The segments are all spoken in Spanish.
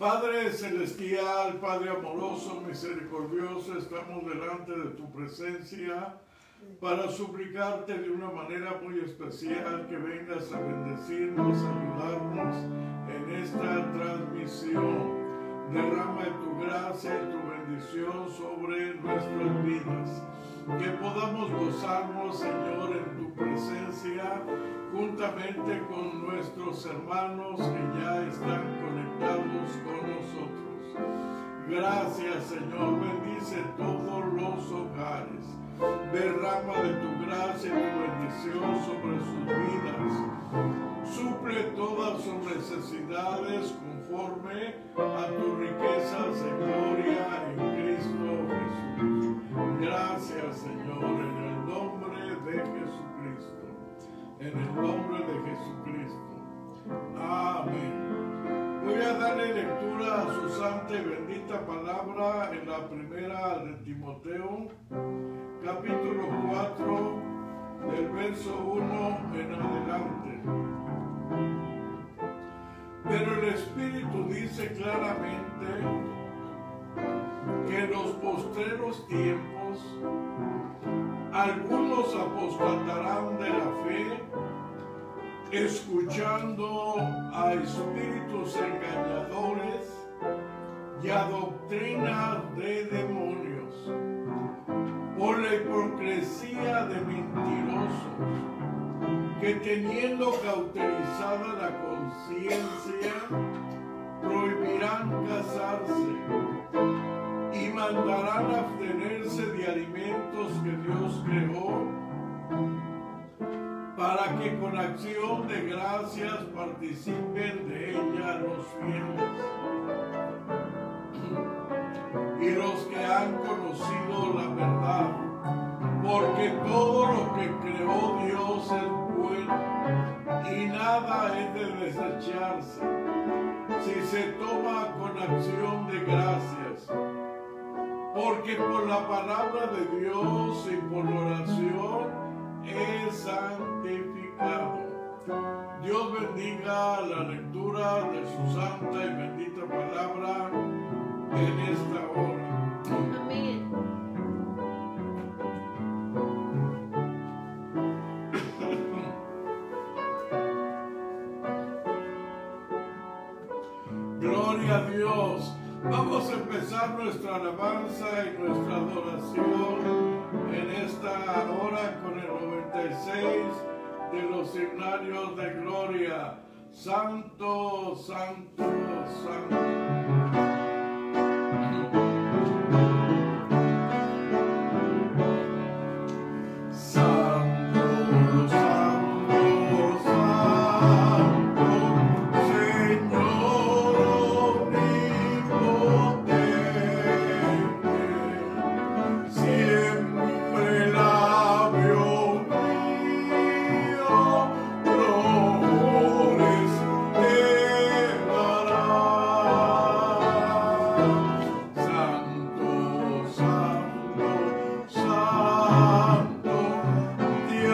Padre celestial, Padre amoroso, misericordioso, estamos delante de tu presencia para suplicarte de una manera muy especial que vengas a bendecirnos, ayudarnos en esta transmisión. Derrama tu gracia y tu bendición sobre nuestras vidas. Que podamos gozarnos, Señor, en tu presencia, juntamente con nuestros hermanos que ya están conectados con nosotros. Gracias, Señor. Bendice todos los hogares. Derrama de tu gracia y tu bendición sobre sus vidas. Suple todas sus necesidades conforme a tus riquezas en gloria en Cristo Jesús. Gracias, Señor, en el nombre de Jesucristo. En el nombre de Jesucristo. Amén. Voy a darle lectura a su santa y bendita palabra en la primera de Timoteo, capítulo 4, del verso 1 en adelante. Pero el Espíritu dice claramente que en los postreros tiempos algunos apostatarán de la fe, escuchando a espíritus engañadores y a doctrinas de demonios, por la hipocresía de mentirosos, que teniendo cauterizada la conciencia, prohibirán casarse mandarán abstenerse de alimentos que Dios creó para que con acción de gracias participen de ella los fieles y los que han conocido la verdad, porque todo lo que creó Dios es bueno y nada es de desecharse si se toma con acción de gracias. Porque por la palabra de Dios y por la oración es santificado. Dios bendiga la lectura de su santa y bendita palabra en esta hora. Amén. Gloria a Dios. Vamos a empezar nuestra alabanza y nuestra adoración en esta hora con el 96 de los signarios de gloria. Santo, santo, santo.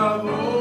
favor.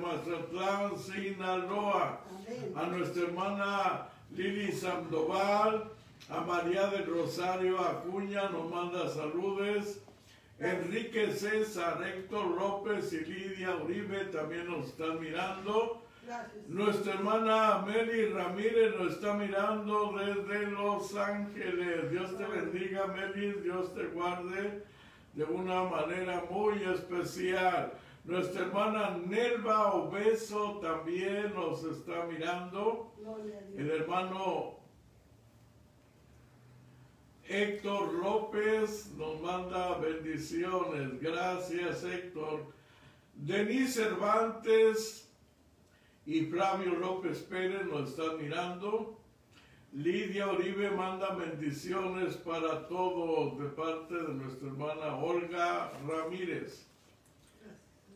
Mazatlán, Sinaloa. A nuestra hermana Lili Sandoval, a María del Rosario Acuña, nos manda saludos. Enrique César, Héctor López y Lidia Uribe también nos están mirando. Nuestra hermana Meli Ramírez nos está mirando desde Los Ángeles. Dios te bendiga, Meli, Dios te guarde de una manera muy especial. Nuestra hermana Nelva Obeso también nos está mirando. El hermano Héctor López nos manda bendiciones. Gracias, Héctor. Denise Cervantes y Flavio López Pérez nos están mirando. Lidia Oribe manda bendiciones para todos de parte de nuestra hermana Olga Ramírez.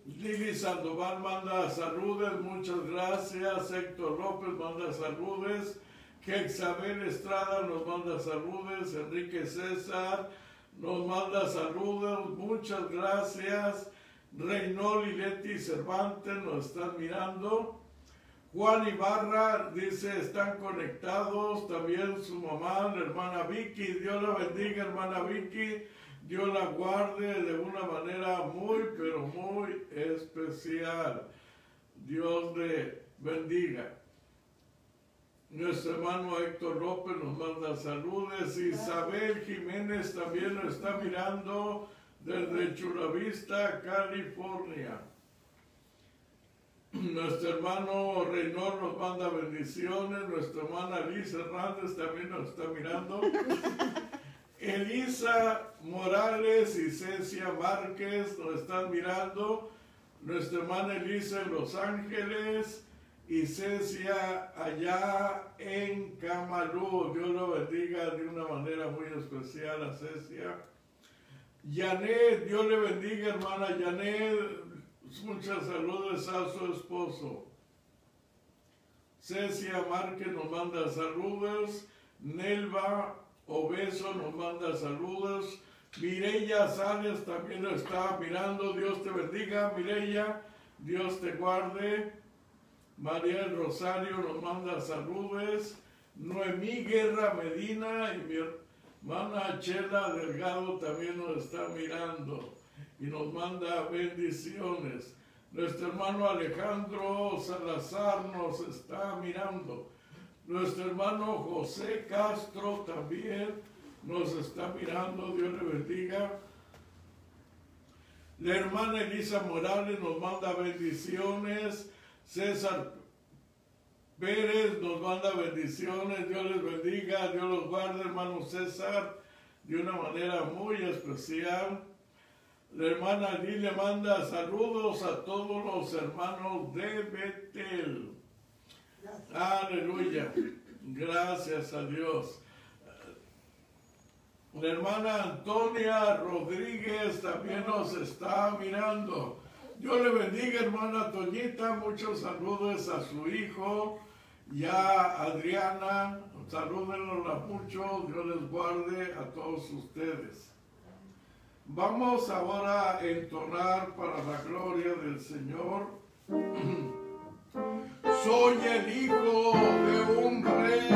Lili Sandoval manda saludos, muchas gracias. Héctor López manda saludos. Quexabel Estrada nos manda saludos, Enrique César nos manda saludos, muchas gracias. Reynol y Leti Cervantes nos están mirando. Juan Ibarra dice, están conectados, también su mamá, la hermana Vicky, Dios la bendiga, hermana Vicky, Dios la guarde de una manera muy, pero muy especial. Dios le bendiga. Nuestro hermano Héctor López nos manda saludos. Isabel Jiménez también nos está mirando desde Chulavista, California. Nuestro hermano Reynor nos manda bendiciones. Nuestra hermana Liz Hernández también nos está mirando. Elisa Morales y Cecia Márquez nos están mirando. Nuestra hermana Elisa en Los Ángeles y Cecia allá en Camalú. Dios lo bendiga de una manera muy especial a Cecia. Janet, Dios le bendiga, hermana Janet. Muchas saludos a su esposo. Cecia Márquez nos manda saludos. Nelva Obeso nos manda saludos. Mireya Sánchez también lo está mirando. Dios te bendiga, Mireya. Dios te guarde. María Rosario nos manda saludos. Noemí Guerra Medina y mi hermana Chela Delgado también nos está mirando y nos manda bendiciones. Nuestro hermano Alejandro Salazar nos está mirando. Nuestro hermano José Castro también nos está mirando. Dios le bendiga. La hermana Elisa Morales nos manda bendiciones. César Pérez nos manda bendiciones, Dios les bendiga, Dios los guarde, hermano César, de una manera muy especial. La hermana le manda saludos a todos los hermanos de Betel. Aleluya. Gracias a Dios. La hermana Antonia Rodríguez también nos está mirando. Dios le bendiga, hermana Toñita. Muchos saludos a su hijo y a Adriana. Salúdenlos mucho. Dios les guarde a todos ustedes. Vamos ahora a entonar para la gloria del Señor. Soy el hijo de un rey,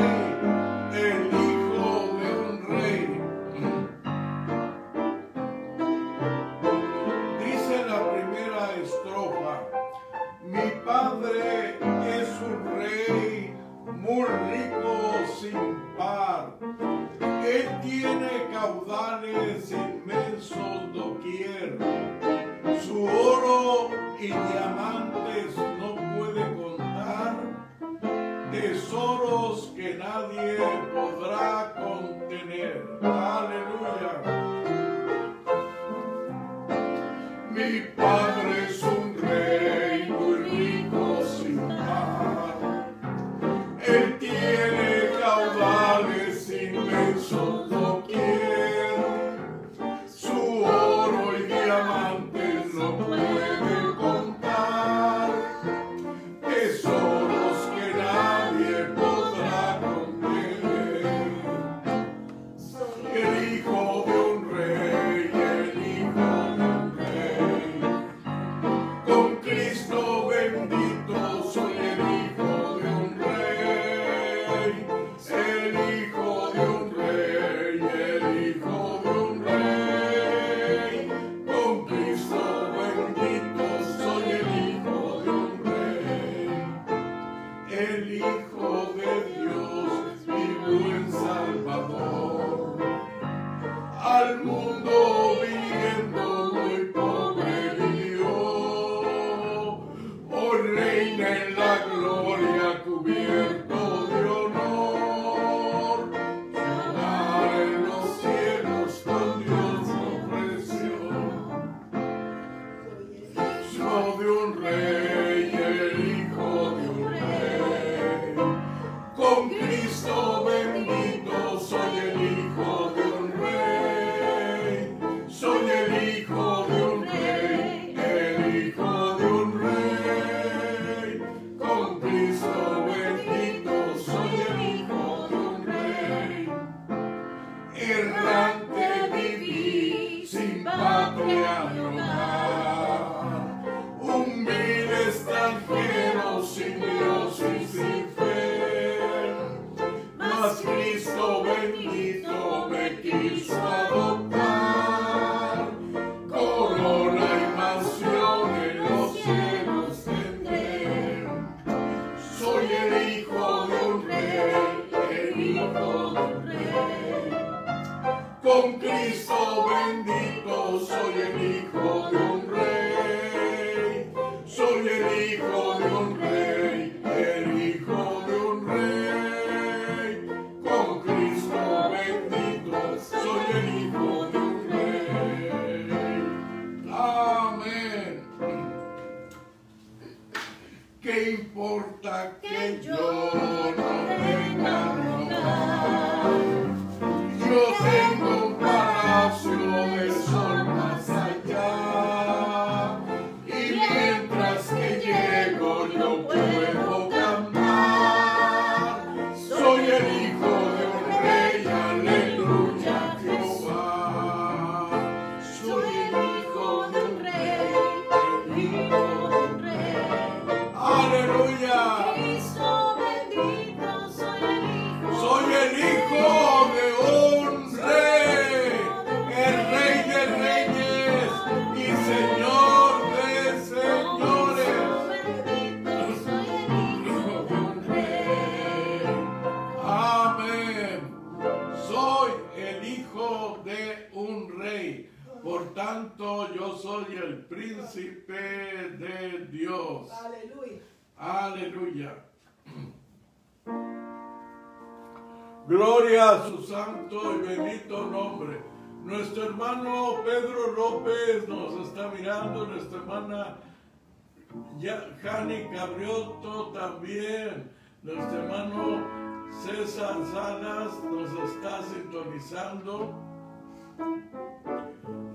Cabrioto también. Nuestro hermano César Salas nos está sintonizando.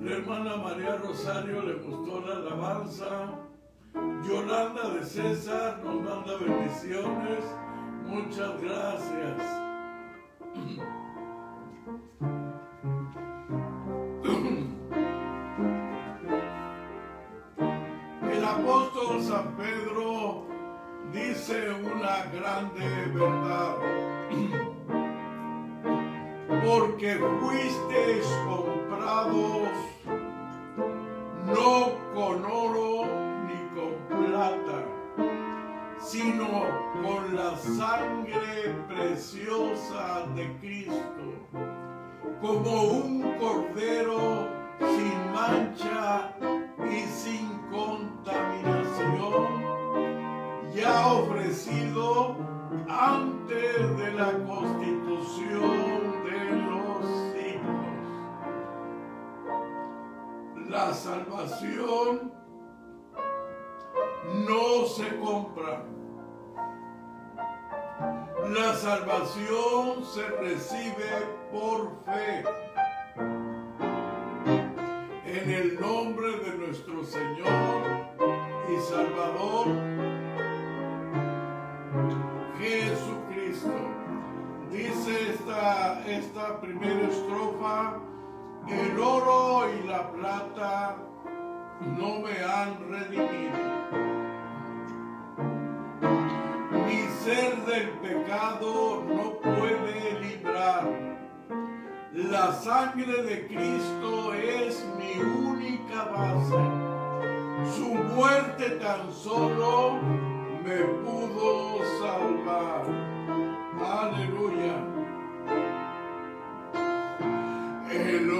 La hermana María Rosario le gustó la alabanza. Yolanda de César nos manda bendiciones. Muchas gracias. grande verdad. Porque fuisteis comprados no con oro ni con plata, sino con la sangre preciosa de Cristo, como un cordero sin mancha y sin contaminación ya ofrecido antes de la constitución de los siglos. La salvación no se compra. La salvación se recibe por fe. En el nombre de nuestro Señor y Salvador Jesucristo. Dice esta, esta primera estrofa, el oro y la plata no me han redimido. Mi ser del pecado no puede librarme. La sangre de Cristo es mi única base. Su muerte tan solo me pudo salvar. Aleluya. El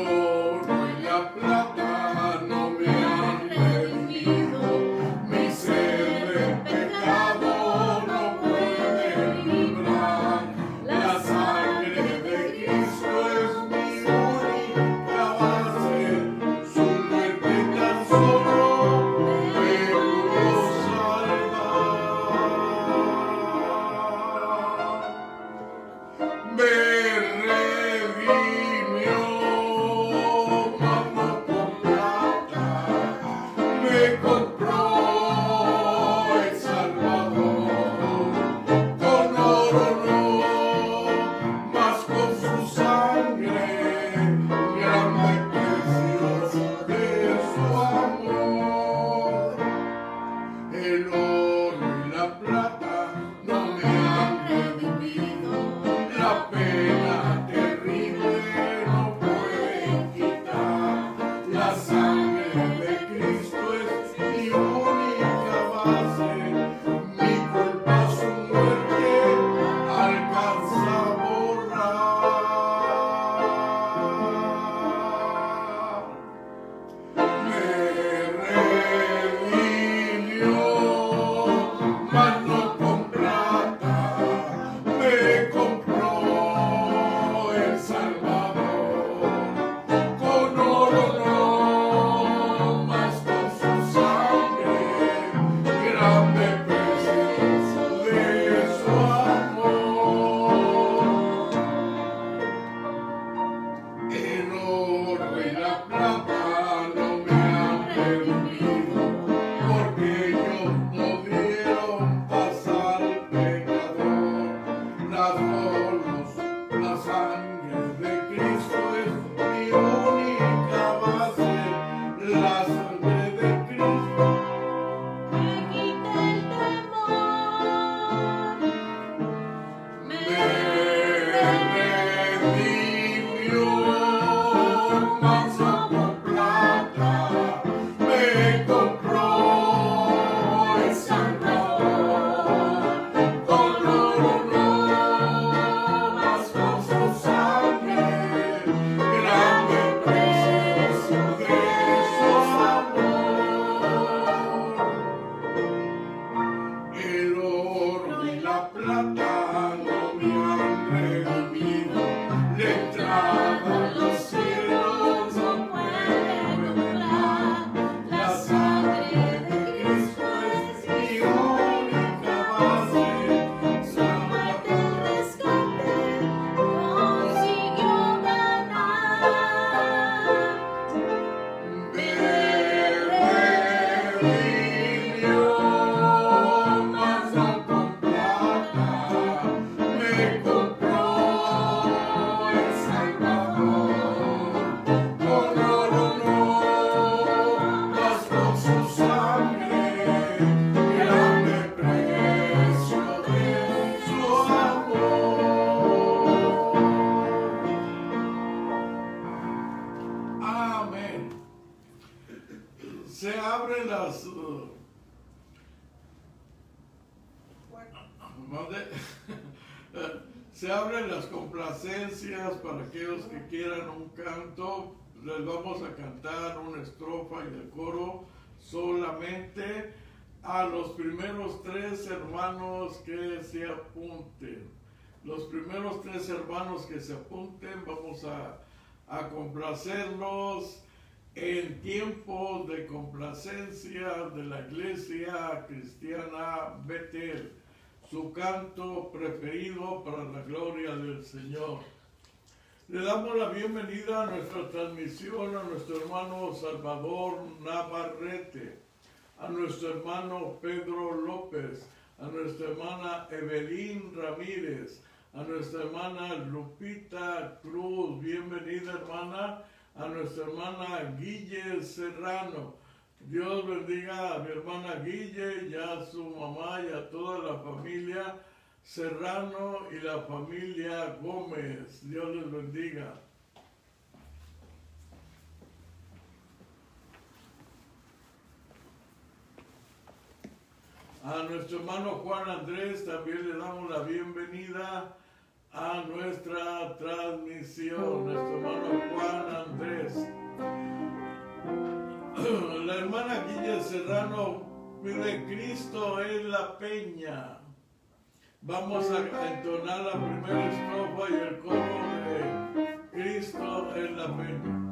los primeros tres hermanos que se apunten. Los primeros tres hermanos que se apunten, vamos a, a complacerlos en tiempos de complacencia de la iglesia cristiana Betel, su canto preferido para la gloria del Señor. Le damos la bienvenida a nuestra transmisión a nuestro hermano Salvador Navarrete, a nuestro hermano Pedro López, a nuestra hermana Evelyn Ramírez, a nuestra hermana Lupita Cruz, bienvenida hermana, a nuestra hermana Guille Serrano. Dios bendiga a mi hermana Guille y a su mamá y a toda la familia Serrano y la familia Gómez. Dios les bendiga. A nuestro hermano Juan Andrés también le damos la bienvenida a nuestra transmisión. Nuestro hermano Juan Andrés. La hermana Guille Serrano pide Cristo en la peña. Vamos a entonar la primera estrofa y el coro de Cristo en la peña.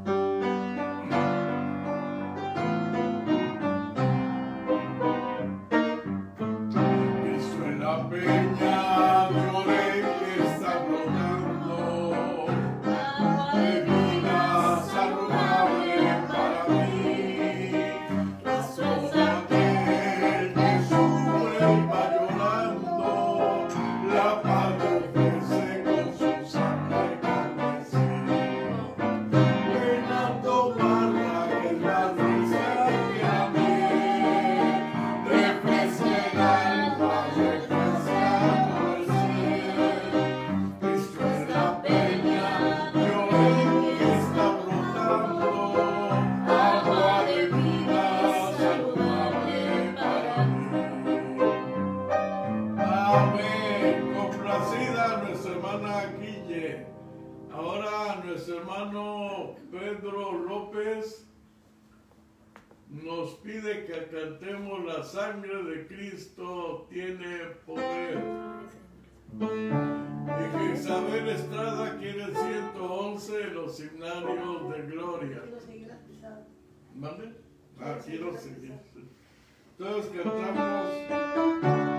López nos pide que cantemos la sangre de Cristo tiene poder. Y que Isabel Estrada quiere el 111 los himnarios de gloria. Ah, quiero seguir. Todos cantamos.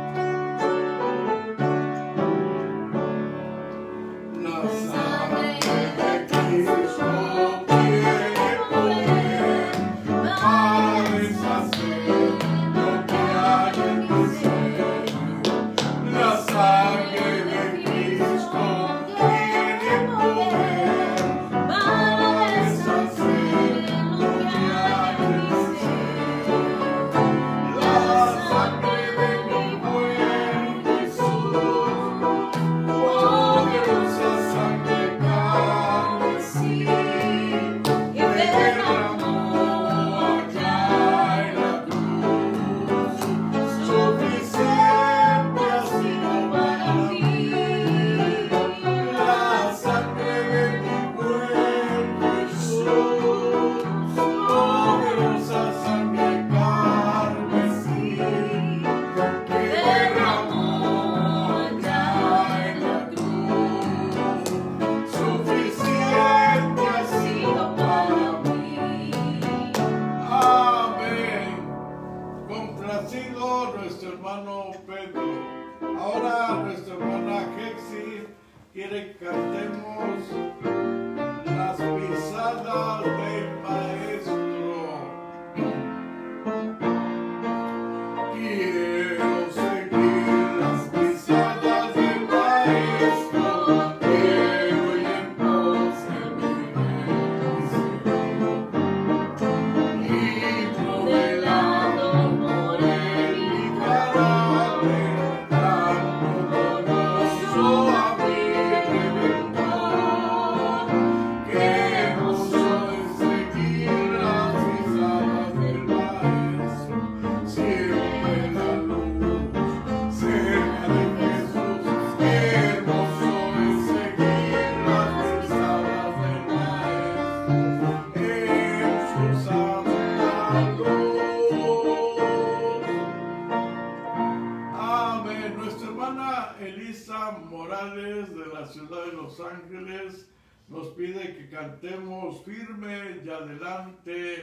Y adelante,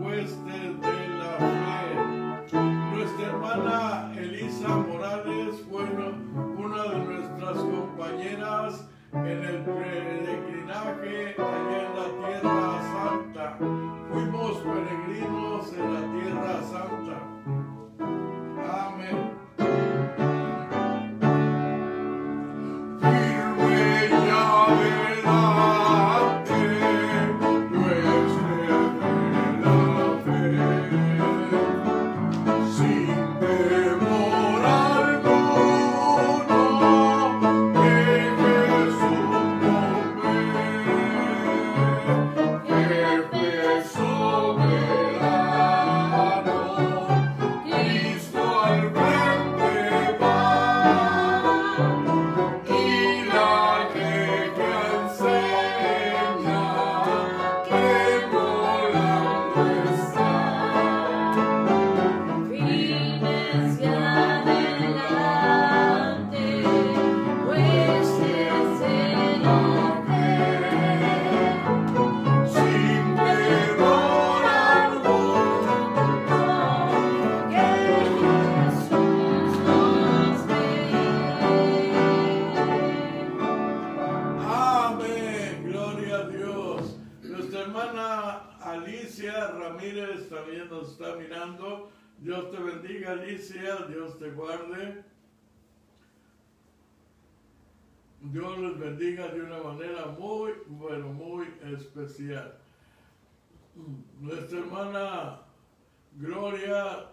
huestes de la fe. Nuestra hermana Elisa Morales fue una de nuestras compañeras en el peregrinaje allá en la Tierra Santa. Fuimos peregrinos en la Tierra Santa. Amén. Bendiga de una manera muy, bueno, muy especial. Nuestra hermana Gloria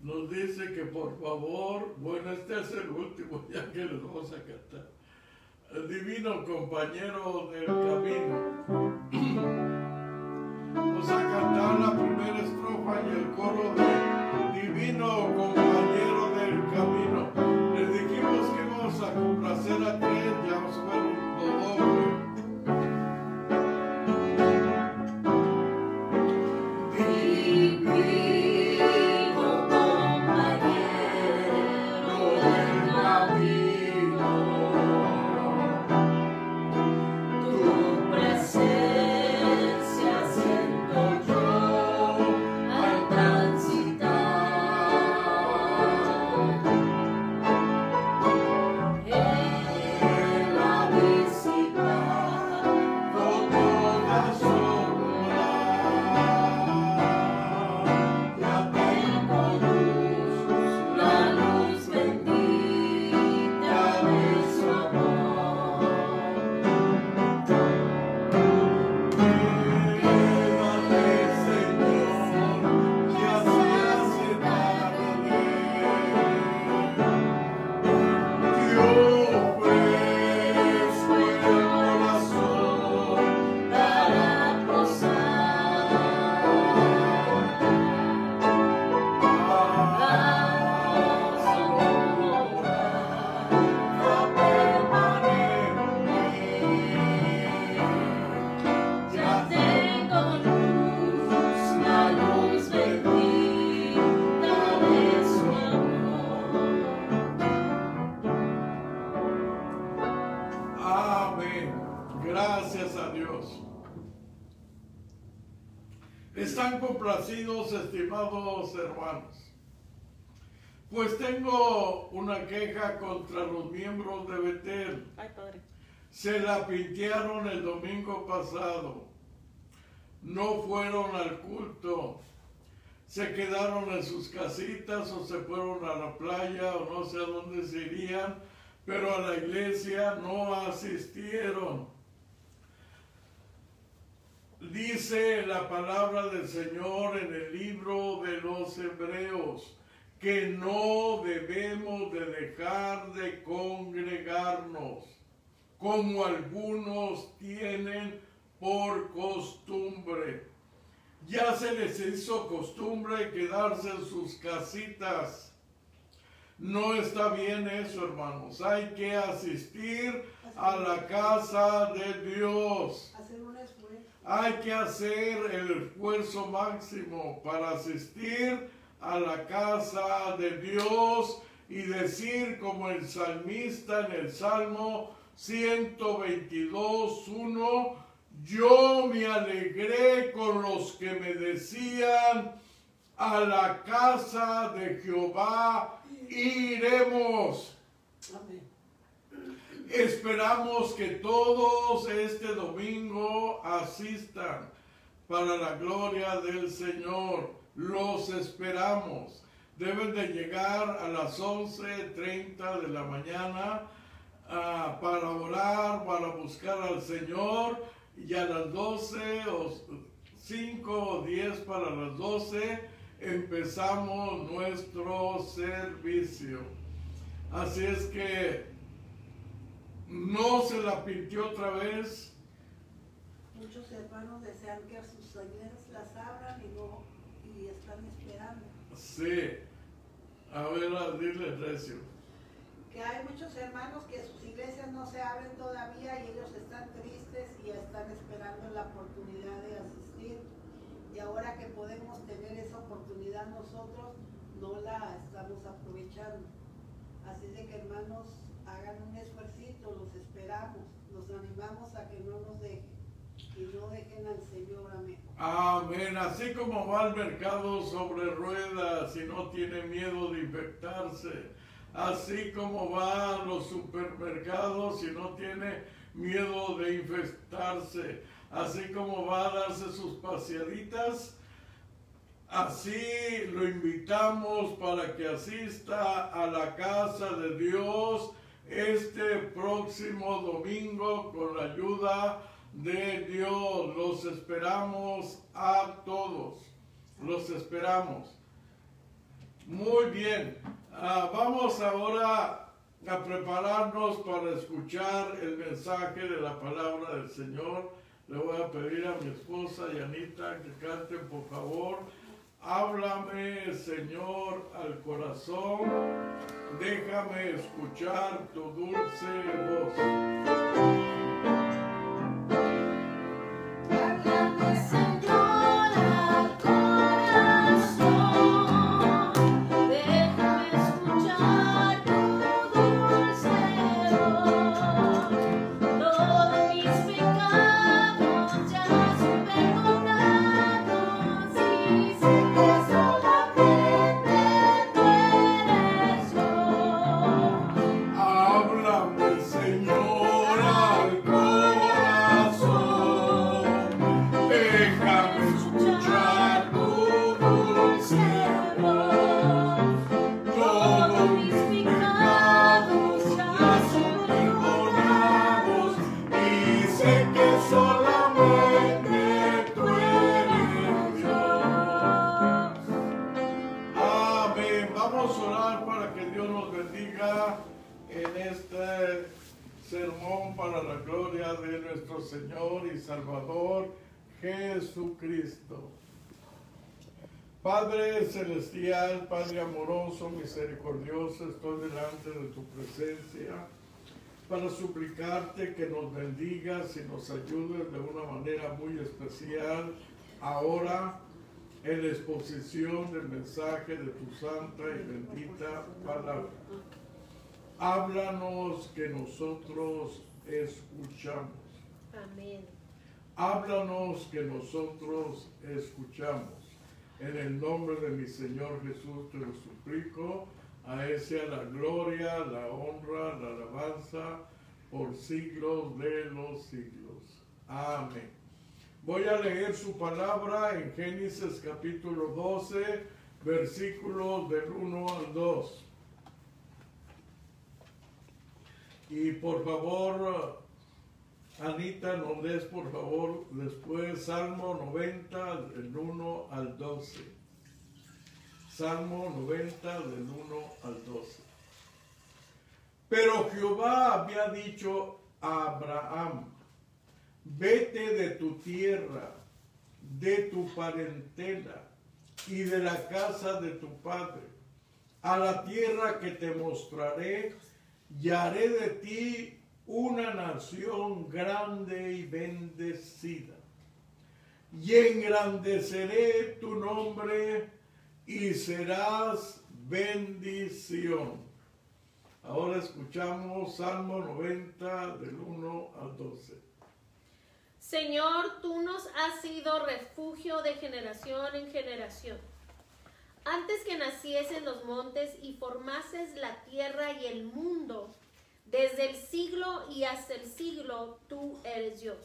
nos dice que por favor, bueno, este es el último ya que les vamos a cantar. El divino compañero del camino. Vamos a cantar la primera estrofa y el coro de Divino compañero del camino. A complacer a tres, ya nos fueron. Miembros de Betel. Ay, padre. Se la pintearon el domingo pasado. No fueron al culto. Se quedaron en sus casitas o se fueron a la playa o no sé a dónde se irían, pero a la iglesia no asistieron. Dice la palabra del Señor en el libro de los Hebreos que no debemos de dejar de congregarnos como algunos tienen por costumbre. Ya se les hizo costumbre quedarse en sus casitas. No está bien eso, hermanos. Hay que asistir a la casa de Dios. Hay que hacer el esfuerzo máximo para asistir a la casa de Dios y decir como el salmista en el Salmo 122, 1. Yo me alegré con los que me decían, a la casa de Jehová iremos. Amén. Esperamos que todos este domingo asistan para la gloria del Señor. Los esperamos. Deben de llegar a las 11.30 de la mañana ah, para orar, para buscar al Señor. Y a las 12 o 5 o 10 para las 12 empezamos nuestro servicio. Así es que no se la pintió otra vez. Muchos hermanos desean que sus iglesias las abran y no están esperando. Sí. A ver, dile recio. Que hay muchos hermanos que sus iglesias no se abren todavía y ellos están tristes y están esperando la oportunidad de asistir. Y ahora que podemos tener esa oportunidad nosotros, no la estamos aprovechando. Así de que hermanos, hagan un esfuercito, los esperamos, los animamos a que no nos dejen y no dejen al Señor, amén. Amén. Así como va al mercado sobre ruedas y no tiene miedo de infectarse. Así como va a los supermercados y no tiene miedo de infectarse. Así como va a darse sus paseaditas. Así lo invitamos para que asista a la casa de Dios este próximo domingo con la ayuda de Dios. Los esperamos a todos. Los esperamos. Muy bien. Ah, vamos ahora a prepararnos para escuchar el mensaje de la palabra del Señor. Le voy a pedir a mi esposa Yanita que canten por favor. Háblame, Señor, al corazón. Déjame escuchar tu dulce voz. Padre celestial, Padre amoroso, misericordioso, estoy delante de tu presencia para suplicarte que nos bendigas y nos ayudes de una manera muy especial ahora en la exposición del mensaje de tu santa y bendita palabra. Háblanos que nosotros escuchamos. Amén. Háblanos que nosotros escuchamos. En el nombre de mi Señor Jesús te lo suplico. A Él sea la gloria, la honra, la alabanza por siglos de los siglos. Amén. Voy a leer su palabra en Génesis capítulo 12, versículos del 1 al 2. Y por favor, Anita, nos des por favor después Salmo 90 del 1 al 12. Salmo 90 del 1 al 12. Pero Jehová había dicho a Abraham, vete de tu tierra, de tu parentela y de la casa de tu padre, a la tierra que te mostraré, y haré de ti una nación grande y bendecida. Y engrandeceré tu nombre y serás bendición. Ahora escuchamos Salmo 90 del 1 al 12. Señor, tú nos has sido refugio de generación en generación. Antes que naciesen los montes y formases la tierra y el mundo, desde el siglo y hasta el siglo, tú eres Dios.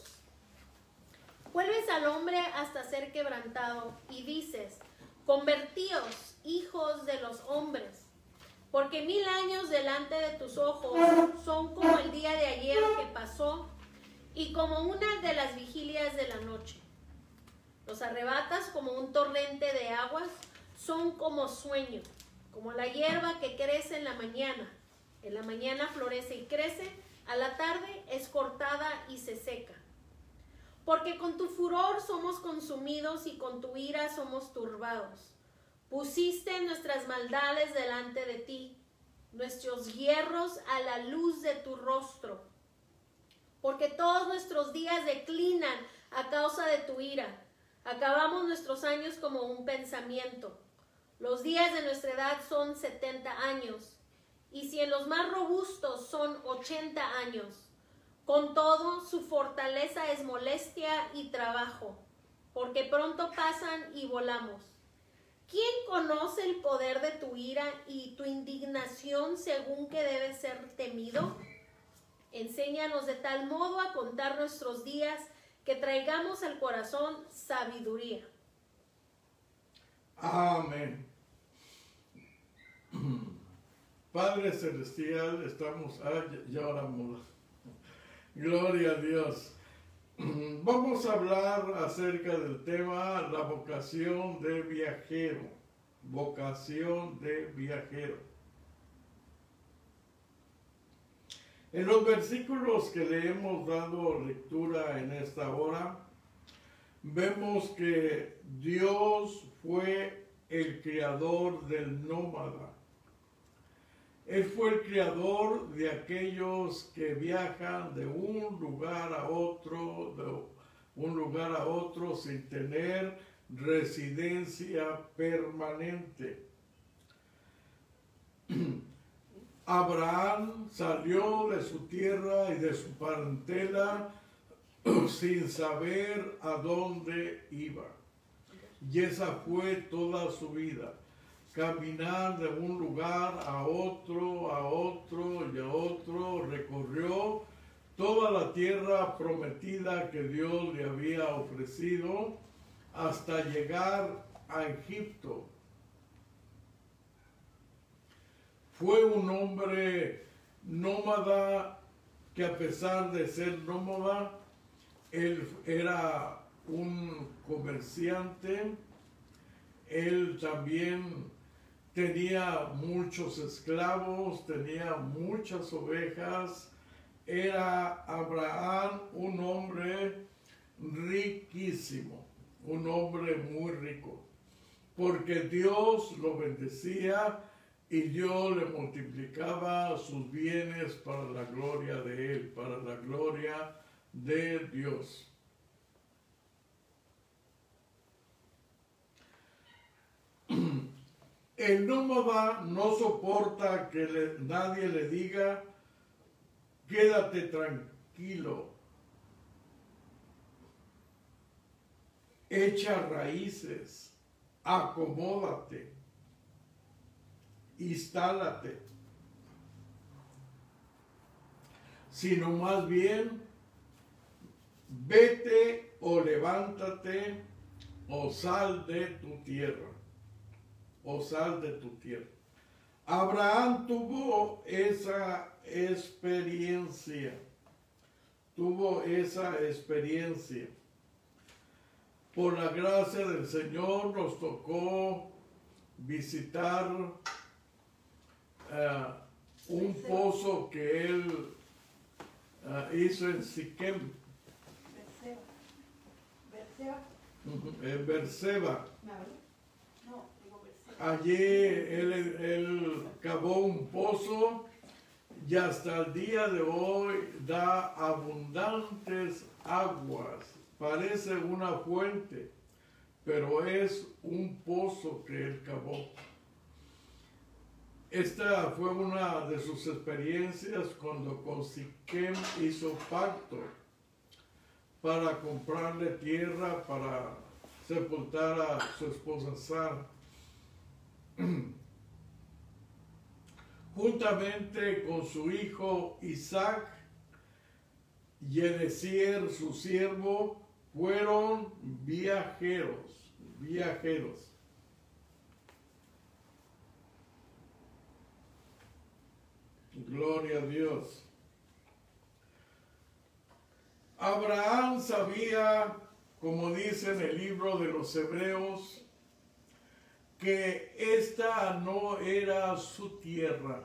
Vuelves al hombre hasta ser quebrantado y dices, convertíos, hijos de los hombres, porque mil años delante de tus ojos son como el día de ayer que pasó y como una de las vigilias de la noche. Los arrebatas como un torrente de aguas, son como sueño, como la hierba que crece en la mañana. En la mañana florece y crece, a la tarde es cortada y se seca. Porque con tu furor somos consumidos y con tu ira somos turbados. Pusiste nuestras maldades delante de ti, nuestros hierros a la luz de tu rostro porque todos nuestros días declinan a causa de tu ira. Acabamos nuestros años como un pensamiento. Los días de nuestra edad son 70 años, y si en los más robustos son 80 años. Con todo, su fortaleza es molestia y trabajo, porque pronto pasan y volamos. ¿Quién conoce el poder de tu ira y tu indignación según que debe ser temido? Enséñanos de tal modo a contar nuestros días que traigamos al corazón sabiduría. Amén. Padre Celestial, estamos, ah, ya. Gloria a Dios. Vamos a hablar acerca del tema la vocación de viajero. Vocación de viajero. En los versículos que le hemos dado lectura en esta hora, vemos que Dios fue el creador del nómada. Él fue el creador de aquellos que viajan de un lugar a otro, de un lugar a otro sin tener residencia permanente. Abraham salió de su tierra y de su parentela sin saber a dónde iba. Y esa fue toda su vida. Caminar de un lugar a otro, a otro y a otro. Recorrió toda la tierra prometida que Dios le había ofrecido hasta llegar a Egipto Fue un hombre nómada que a pesar de ser nómada, él era un comerciante, él también tenía muchos esclavos, tenía muchas ovejas, era Abraham un hombre riquísimo, un hombre muy rico, porque Dios lo bendecía y Dios le multiplicaba sus bienes para la gloria de Él, para la gloria de Dios. El nómada no soporta que nadie le diga, quédate tranquilo, echa raíces, acomódate instálate, sino más bien vete o levántate o sal de tu tierra, o sal de tu tierra. Abraham tuvo esa experiencia, tuvo esa experiencia. Por la gracia del Señor nos tocó visitar eh, un pozo que él eh, hizo en Siquem. En Berseba. Allí él, cavó un pozo y hasta el día de hoy da abundantes aguas. Parece una fuente, pero es un pozo que él cavó. esta fue una de sus experiencias cuando con Siquem hizo pacto para comprarle tierra para sepultar a su esposa Sara. Juntamente con su hijo Isaac y Eliezer, su siervo, fueron viajeros, viajeros. Gloria a Dios. Abraham sabía, como dice en el libro de los Hebreos, que esta no era su tierra,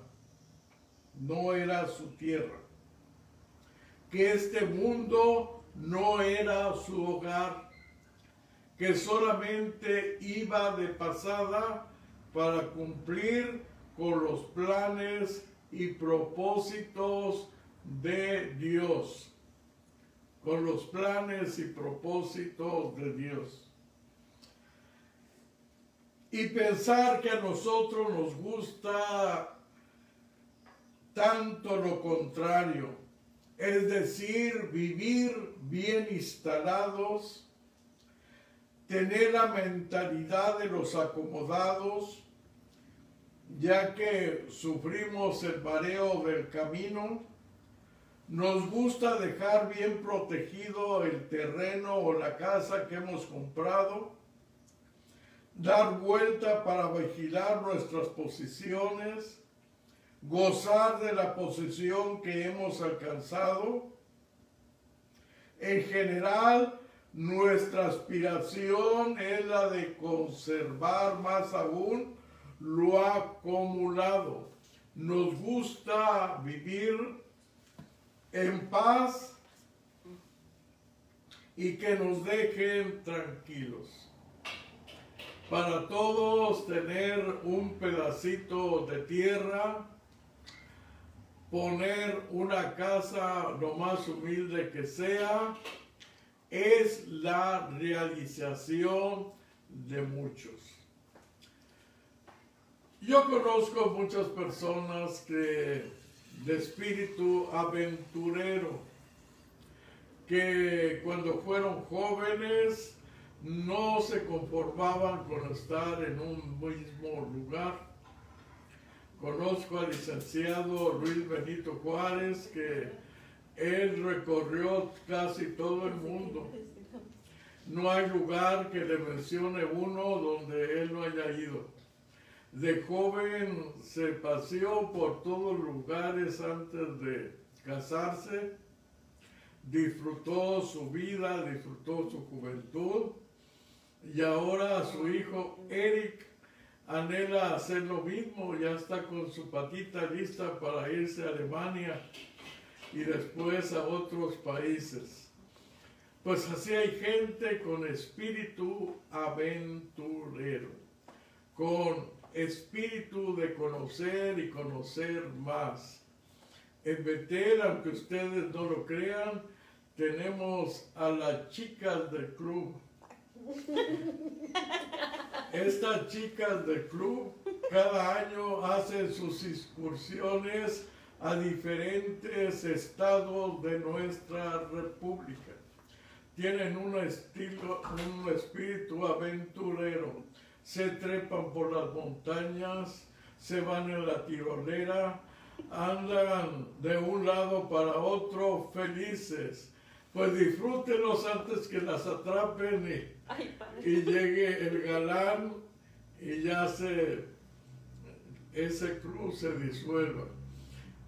no era su tierra, que este mundo no era su hogar, que solamente iba de pasada para cumplir con los planes y propósitos de Dios, con los planes y propósitos de Dios. Y pensar que a nosotros nos gusta tanto lo contrario, es decir, vivir bien instalados, tener la mentalidad de los acomodados, ya que sufrimos el mareo del camino, nos gusta dejar bien protegido el terreno o la casa que hemos comprado, dar vuelta para vigilar nuestras posiciones, gozar de la posición que hemos alcanzado. En general, nuestra aspiración es la de conservar más aún lo acumulado. Nos gusta vivir en paz y que nos dejen tranquilos. Para todos tener un pedacito de tierra, poner una casa lo más humilde que sea, es la realización de muchos. Yo conozco muchas personas que de espíritu aventurero, que cuando fueron jóvenes no se conformaban con estar en un mismo lugar. Conozco al licenciado Luis Benito Juárez, que él recorrió casi todo el mundo. No hay lugar que le mencione uno donde él no haya ido. De joven se paseó por todos lugares antes de casarse, disfrutó su vida, disfrutó su juventud y ahora su hijo Eric anhela hacer lo mismo, ya está con su patita lista para irse a Alemania y después a otros países. Pues así hay gente con espíritu aventurero, con espíritu de conocer y conocer más. En Betel, aunque ustedes no lo crean, tenemos a las chicas del club. Estas chicas del club cada año hacen sus excursiones a diferentes estados de nuestra república. Tienen un estilo, un espíritu aventurero se trepan por las montañas, se van en la tirolera, andan de un lado para otro felices. Pues disfrútenlos antes que las atrapen y, y llegue el galán y ya se, ese cruz se disuelva.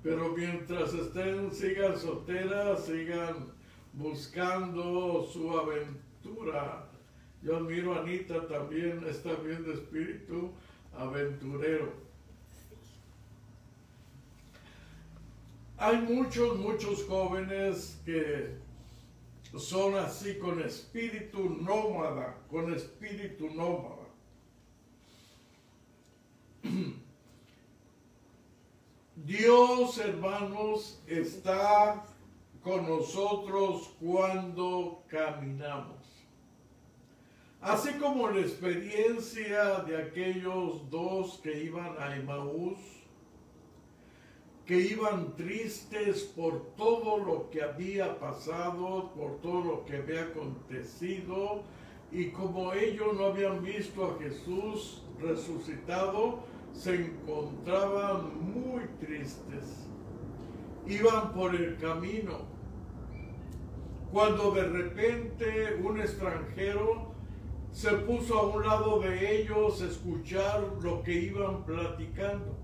Pero mientras estén, sigan solteras, sigan buscando su aventura yo admiro a Anita también, está bien de espíritu aventurero. Hay muchos, muchos jóvenes que son así con espíritu nómada, con espíritu nómada. Dios, hermanos, está con nosotros cuando caminamos. Así como la experiencia de aquellos dos que iban a Emaús, que iban tristes por todo lo que había pasado, por todo lo que había acontecido, y como ellos no habían visto a Jesús resucitado, se encontraban muy tristes. Iban por el camino, cuando de repente un extranjero se puso a un lado de ellos a escuchar lo que iban platicando.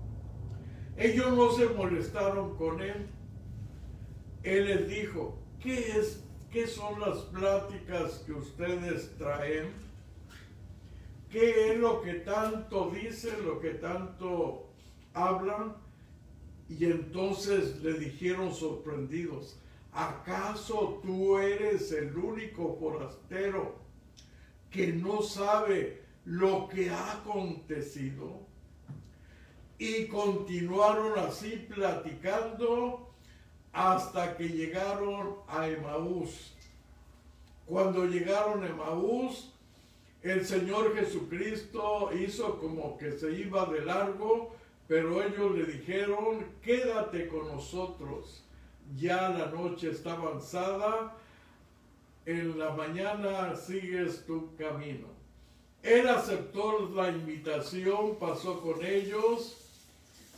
Ellos no se molestaron con él. Él les dijo, ¿qué, es, ¿qué son las pláticas que ustedes traen? ¿Qué es lo que tanto dicen, lo que tanto hablan? Y entonces le dijeron sorprendidos, ¿acaso tú eres el único forastero que no sabe lo que ha acontecido? Y continuaron así platicando hasta que llegaron a Emaús. Cuando llegaron a Emaús, el Señor Jesucristo hizo como que se iba de largo, pero ellos le dijeron, quédate con nosotros. Ya la noche está avanzada, en la mañana sigues tu camino. Él aceptó la invitación, pasó con ellos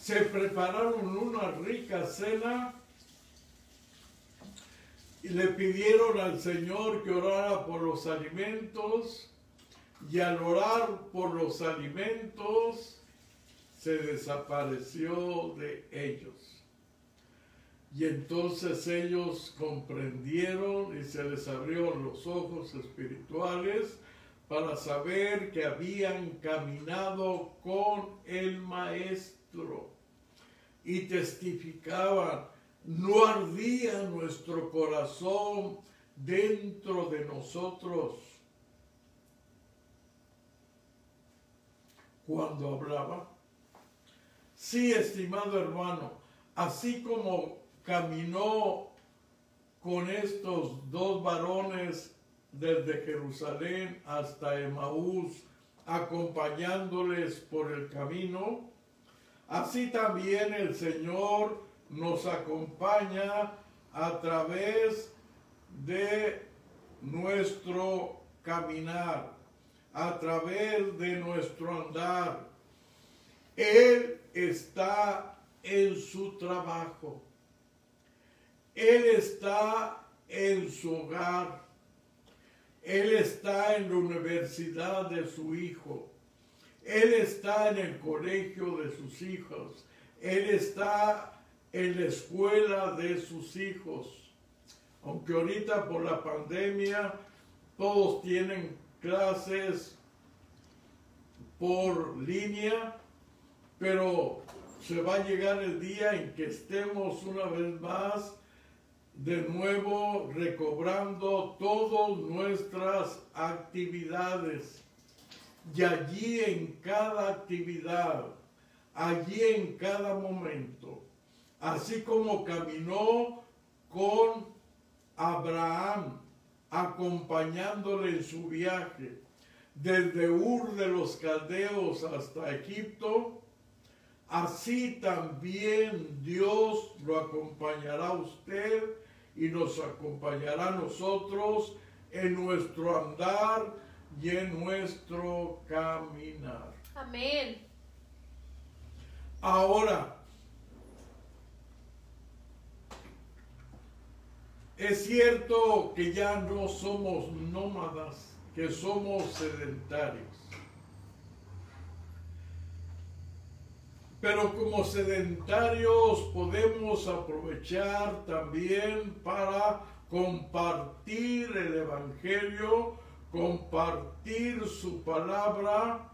se prepararon una rica cena y le pidieron al Señor que orara por los alimentos y al orar por los alimentos se desapareció de ellos. Y entonces ellos comprendieron y se les abrieron los ojos espirituales para saber que habían caminado con el Maestro y testificaban, no ardía nuestro corazón dentro de nosotros cuando hablaba. Sí, estimado hermano, así como caminó con estos dos varones desde Jerusalén hasta Emaús, acompañándoles por el camino, Así también el Señor nos acompaña a través de nuestro caminar, a través de nuestro andar. Él está en su trabajo. Él está en su hogar. Él está en la universidad de su hijo. Él está en el colegio de sus hijos. Él está en la escuela de sus hijos. Aunque ahorita por la pandemia todos tienen clases por línea, pero se va a llegar el día en que estemos una vez más de nuevo recobrando todas nuestras actividades y allí en cada actividad, allí en cada momento, así como caminó con Abraham, acompañándole en su viaje, desde Ur de los Caldeos hasta Egipto, así también Dios lo acompañará a usted y nos acompañará a nosotros en nuestro andar y en nuestro caminar. Amén. Ahora, es cierto que ya no somos nómadas, que somos sedentarios. Pero como sedentarios podemos aprovechar también para compartir el Evangelio compartir su palabra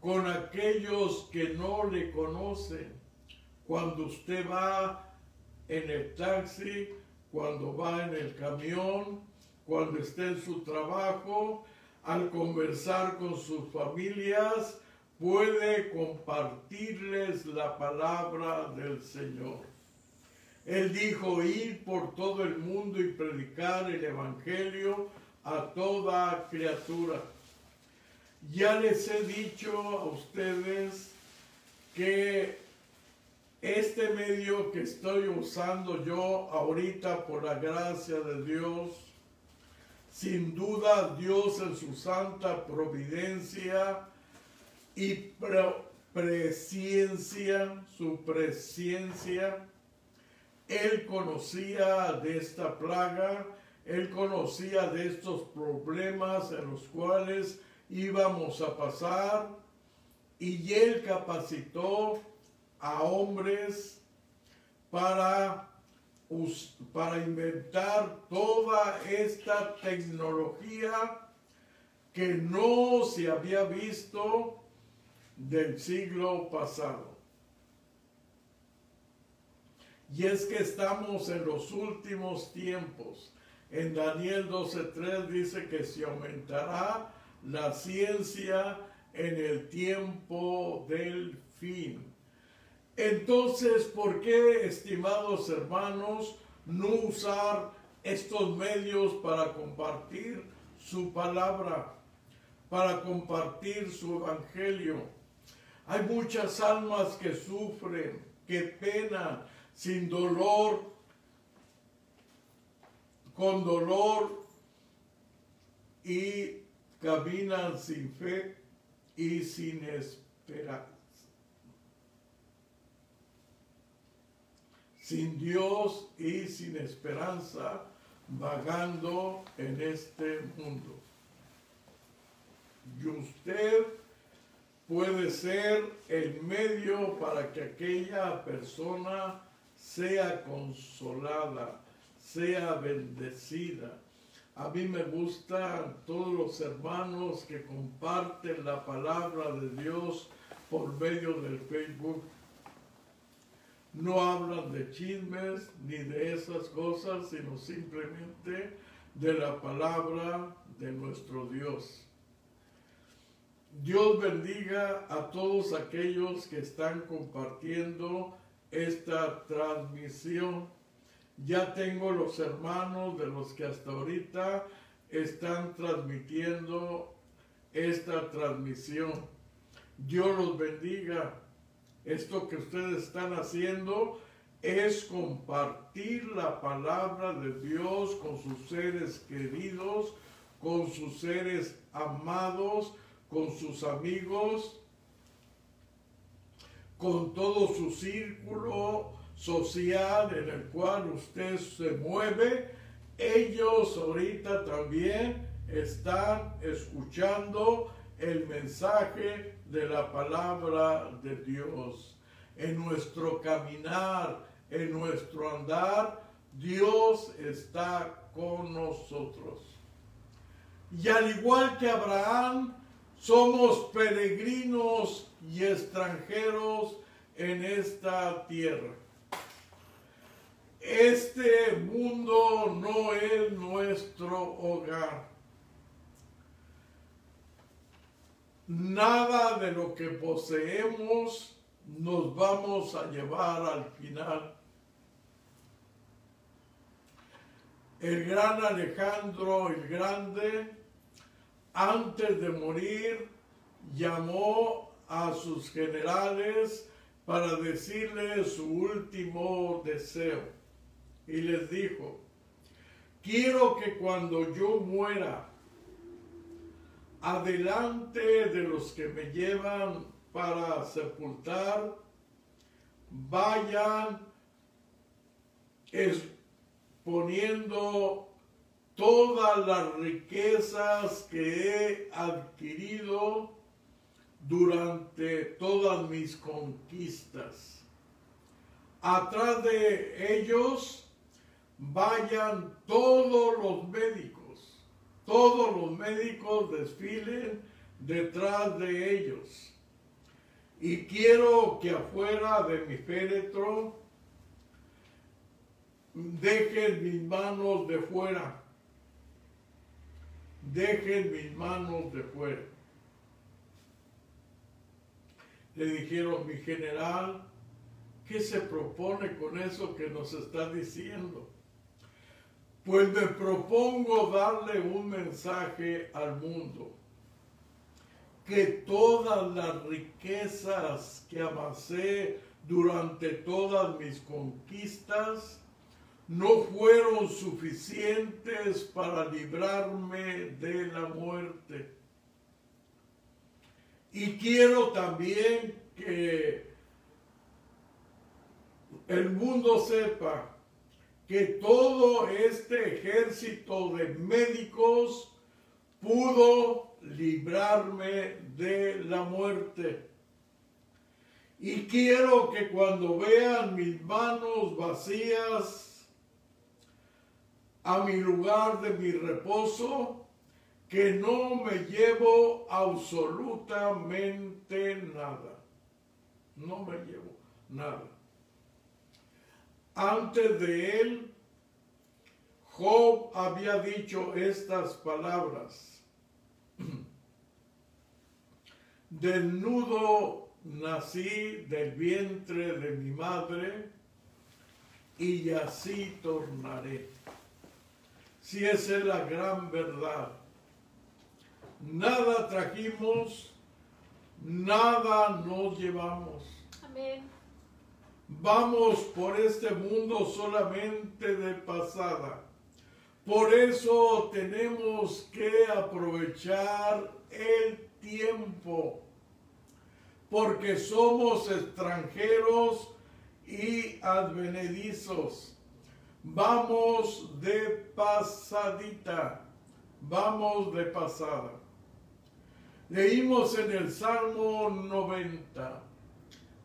con aquellos que no le conocen. Cuando usted va en el taxi, cuando va en el camión, cuando está en su trabajo, al conversar con sus familias, puede compartirles la palabra del Señor. Él dijo, ir por todo el mundo y predicar el Evangelio a toda criatura. Ya les he dicho a ustedes que este medio que estoy usando yo ahorita por la gracia de Dios, sin duda Dios en su santa providencia y su presencia, Él conocía de esta plaga, Él conocía de estos problemas en los cuales íbamos a pasar y Él capacitó a hombres para, para inventar toda esta tecnología que no se había visto del siglo pasado. Y es que estamos en los últimos tiempos. En Daniel 12.3 dice que se aumentará la ciencia en el tiempo del fin. Entonces, ¿por qué, estimados hermanos, no usar estos medios para compartir su palabra, para compartir su evangelio? Hay muchas almas que sufren, que penan, sin dolor, con dolor y caminan sin fe y sin esperanza. Sin Dios y sin esperanza, vagando en este mundo. Y usted puede ser el medio para que aquella persona sea consolada, sea bendecida. A mí me gustan todos los hermanos que comparten la palabra de Dios por medio del Facebook. No hablan de chismes ni de esas cosas, sino simplemente de la palabra de nuestro Dios. Dios bendiga a todos aquellos que están compartiendo esta transmisión. Ya tengo los hermanos de los que hasta ahorita están transmitiendo esta transmisión. Dios los bendiga. Esto que ustedes están haciendo es compartir la palabra de Dios con sus seres queridos, con sus seres amados, con sus amigos, con todo su círculo social en el cual usted se mueve, ellos ahorita también están escuchando el mensaje de la palabra de Dios. En nuestro caminar, en nuestro andar, Dios está con nosotros. Y al igual que Abraham, somos peregrinos y extranjeros en esta tierra. Este mundo no es nuestro hogar. Nada de lo que poseemos nos vamos a llevar al final. El gran Alejandro el Grande antes de morir, llamó a sus generales para decirles su último deseo. Y les dijo, quiero que cuando yo muera, adelante de los que me llevan para sepultar, vayan exponiendo todas las riquezas que he adquirido durante todas mis conquistas. Atrás de ellos vayan todos los médicos, todos los médicos desfilen detrás de ellos. Y quiero que afuera de mi féretro dejen mis manos de fuera dejen mis manos de fuera. Le dijeron, mi general, ¿qué se propone con eso que nos está diciendo? Pues me propongo darle un mensaje al mundo. que todas las riquezas que amasé durante todas mis conquistas no fueron suficientes para librarme de la muerte. Y quiero también que el mundo sepa que todo este ejército de médicos pudo librarme de la muerte. Y quiero que cuando vean mis manos vacías a mi lugar de mi reposo, que no me llevo absolutamente nada. No me llevo nada. Antes de él, Job había dicho estas palabras. Desnudo nací del vientre de mi madre y así tornaré. Si esa es la gran verdad. Nada trajimos, nada nos llevamos. Amén. Vamos por este mundo solamente de pasada. Por eso tenemos que aprovechar el tiempo, porque somos extranjeros y advenedizos. Vamos de pasadita, vamos de pasada. Leímos en el Salmo 90,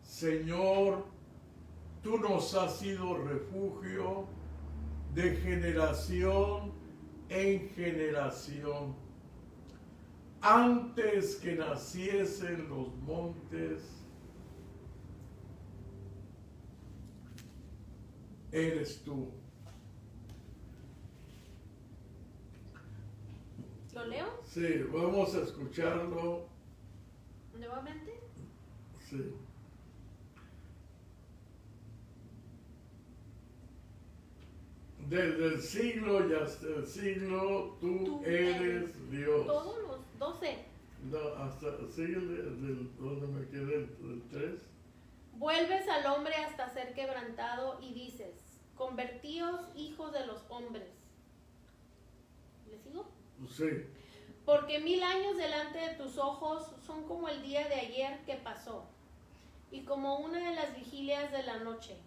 Señor, tú nos has sido refugio de generación en generación. Antes que naciesen los montes, eres tú. ¿Lo leo Sí, vamos a escucharlo. nuevamente? Sí. Desde el siglo y hasta el siglo tú, Tú eres eres Dios. Todos los 12. No, hasta sigue donde me quedé el 3. Vuelves al hombre hasta ser quebrantado y dices, convertíos hijos de los hombres. ¿Le sigo? Sí. Porque mil años delante de tus ojos son como el día de ayer que pasó, y como una de las vigilias de la noche.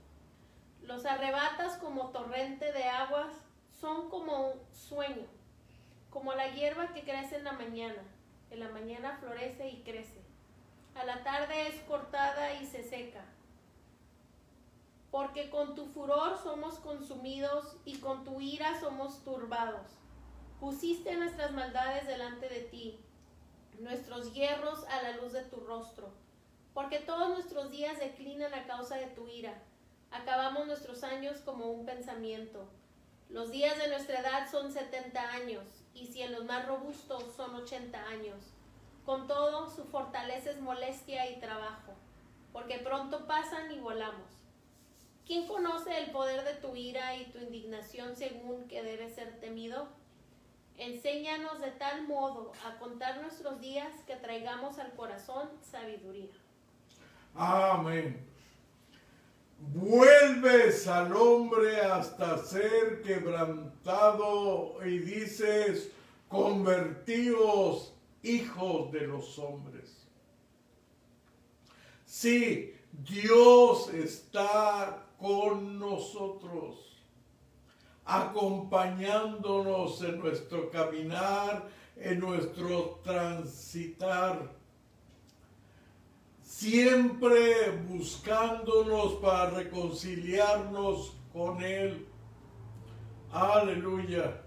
Los arrebatas como torrente de aguas, son como un sueño, como la hierba que crece en la mañana. En la mañana florece y crece. A la tarde es cortada y se seca. Porque con tu furor somos consumidos y con tu ira somos turbados. Pusiste nuestras maldades delante de ti, nuestros hierros a la luz de tu rostro. Porque todos nuestros días declinan a causa de tu ira. Acabamos nuestros años como un pensamiento. Los días de nuestra edad son 70 años, y si en los más robustos son 80 años. Con todo, su fortaleza es molestia y trabajo, porque pronto pasan y volamos. ¿Quién conoce el poder de tu ira y tu indignación según que debe ser temido? Enséñanos de tal modo a contar nuestros días que traigamos al corazón sabiduría. Amén. Vuelves al hombre hasta ser quebrantado y dices, convertíos hijos de los hombres. Sí, Dios está con nosotros, acompañándonos en nuestro caminar, en nuestro transitar siempre buscándonos para reconciliarnos con Él. Aleluya.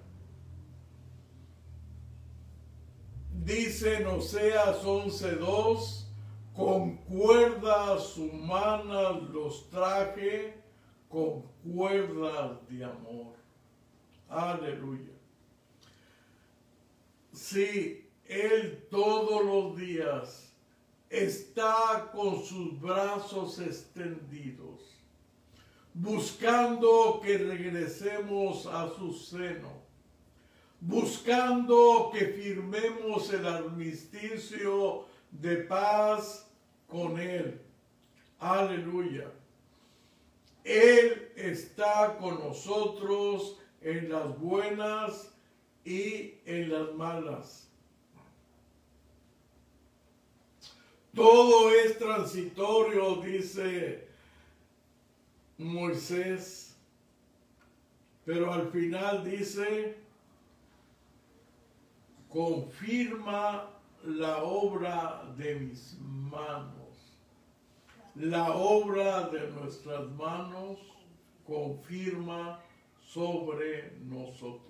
Dice en Oseas 11.2, con cuerdas humanas los traje, con cuerdas de amor. Aleluya. Sí, Él todos los días está con sus brazos extendidos, buscando que regresemos a su seno, buscando que firmemos el armisticio de paz con Él. Aleluya. Él está con nosotros en las buenas y en las malas. Todo es transitorio, dice Moisés, pero al final dice, confirma la obra de mis manos. La obra de nuestras manos confirma sobre nosotros.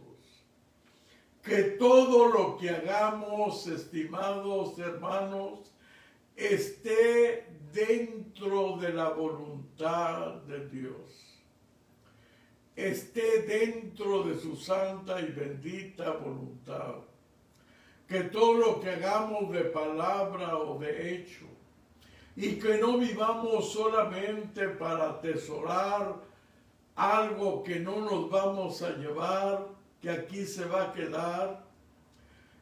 Que todo lo que hagamos, estimados hermanos, esté dentro de la voluntad de Dios. Esté dentro de su santa y bendita voluntad. Que todo lo que hagamos de palabra o de hecho, y que no vivamos solamente para atesorar algo que no nos vamos a llevar, que aquí se va a quedar,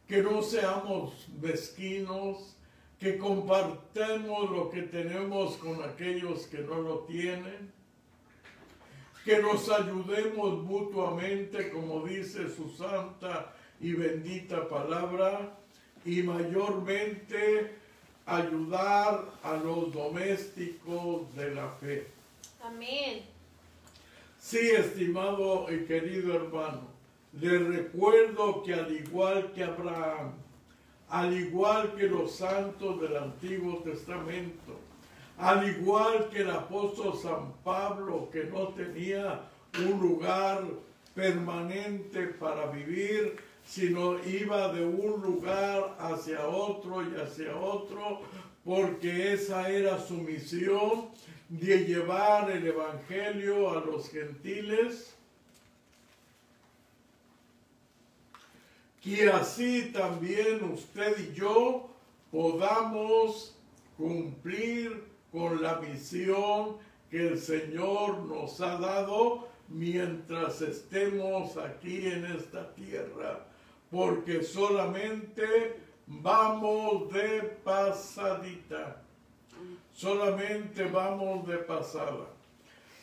que no seamos mezquinos, que compartamos lo que tenemos con aquellos que no lo tienen, que nos ayudemos mutuamente, como dice su santa y bendita palabra, y mayormente ayudar a los domésticos de la fe. Amén. Sí, estimado y querido hermano, le recuerdo que al igual que Abraham, al igual que los santos del Antiguo Testamento, al igual que el apóstol San Pablo que no tenía un lugar permanente para vivir, sino iba de un lugar hacia otro y hacia otro, porque esa era su misión de llevar el Evangelio a los gentiles que así también usted y yo podamos cumplir con la misión que el Señor nos ha dado mientras estemos aquí en esta tierra, porque solamente vamos de pasadita, solamente vamos de pasada,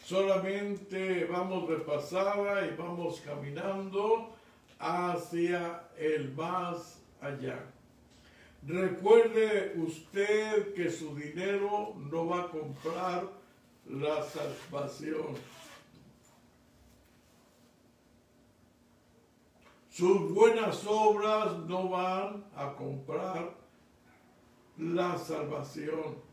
solamente vamos de pasada y vamos caminando hacia el más allá. Recuerde usted que su dinero no va a comprar la salvación. Sus buenas obras no van a comprar la salvación.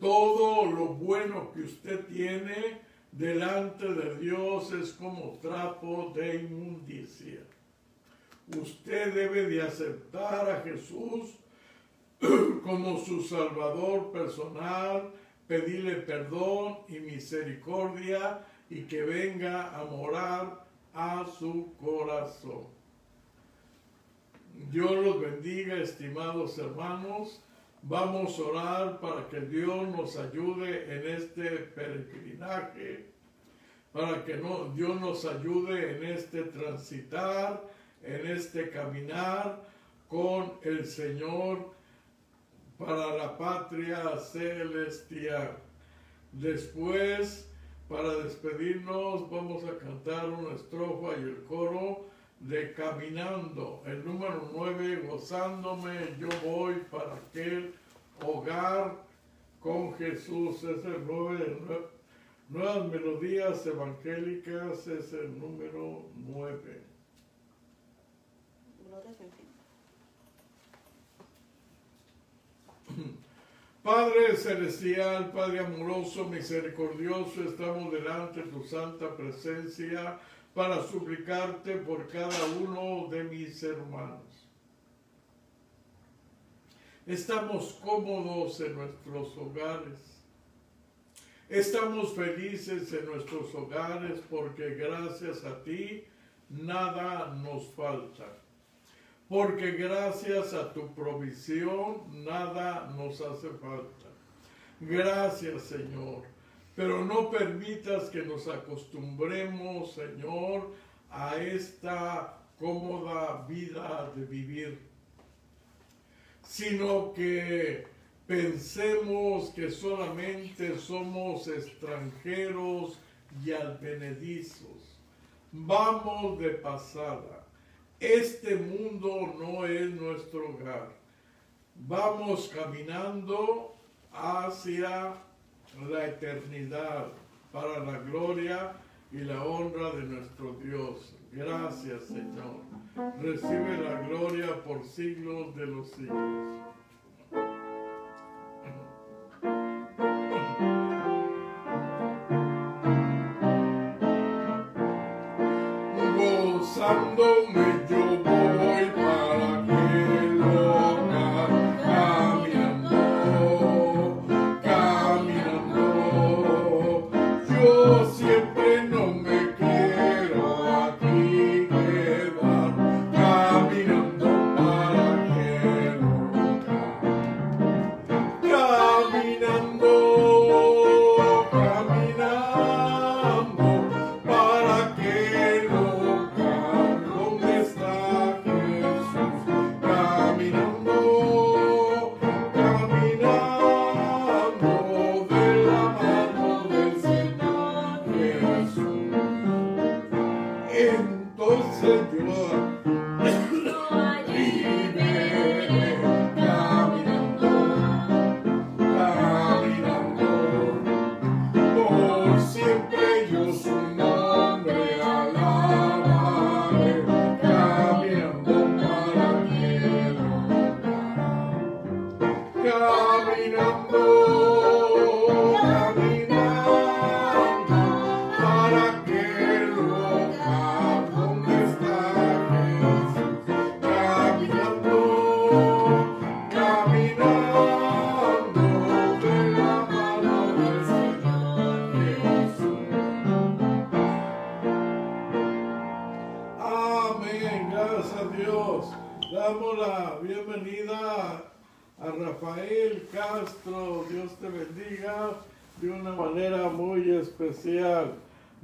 Todo lo bueno que usted tiene delante de Dios es como trapo de inmundicia. Usted debe de aceptar a Jesús como su Salvador personal, pedirle perdón y misericordia y que venga a morar a su corazón. Dios los bendiga, estimados hermanos. Vamos a orar para que Dios nos ayude en este peregrinaje, para que no, Dios nos ayude en este transitar, en este caminar con el Señor para la patria celestial. Después, para despedirnos, vamos a cantar una estrofa y el coro de Caminando, el número 9, gozándome, yo voy para aquel hogar con Jesús, es el 9, Nuevas Melodías Evangélicas, es el número 9. Padre celestial, Padre amoroso, misericordioso, estamos delante de tu santa presencia para suplicarte por cada uno de mis hermanos. Estamos cómodos en nuestros hogares. Estamos felices en nuestros hogares porque gracias a ti nada nos falta. Porque gracias a tu provisión nada nos hace falta. Gracias Señor pero no permitas que nos acostumbremos, Señor, a esta cómoda vida de vivir, sino que pensemos que solamente somos extranjeros y advenedizos. Vamos de pasada. Este mundo no es nuestro hogar. Vamos caminando hacia la eternidad para la gloria y la honra de nuestro Dios. Gracias, Señor. Recibe la gloria por siglos de los siglos.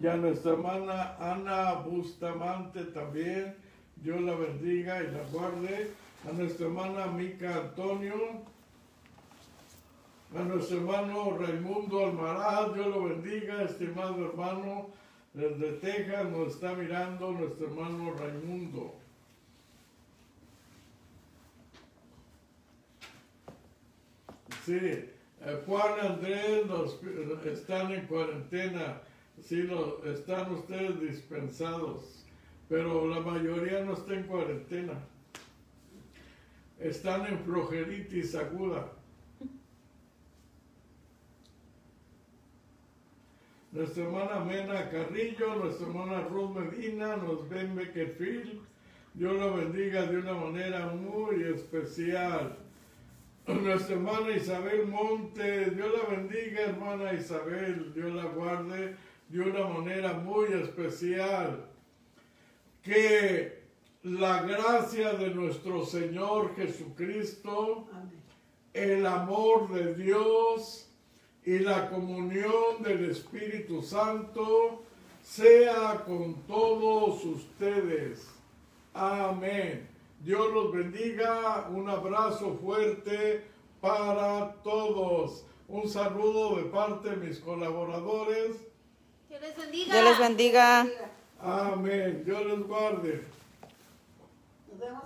Y a nuestra hermana Ana Bustamante también. Dios la bendiga y la guarde. A nuestra hermana Mica Antonio. A nuestro hermano Raimundo Almaraz, Dios lo bendiga, estimado hermano, desde Texas nos está mirando nuestro hermano Raimundo. Sí, eh, Juan Andrés nos, están en cuarentena, sí, lo, están ustedes dispensados, pero la mayoría no está en cuarentena. Están en flojeritis aguda. Nuestra hermana Mena Carrillo, nuestra hermana Ruth Medina, nos ven Beckerfield. Dios la bendiga de una manera muy especial. Nuestra hermana Isabel Monte, Dios la bendiga, hermana Isabel, Dios la guarde de una manera muy especial. Que la gracia de nuestro Señor Jesucristo, Amén. el amor de Dios y la comunión del Espíritu Santo sea con todos ustedes. Amén. Dios los bendiga. Un abrazo fuerte para todos. Un saludo de parte de mis colaboradores. Dios les bendiga. Dios les bendiga. Diga, Amén. Dios les guarde. Nos vemos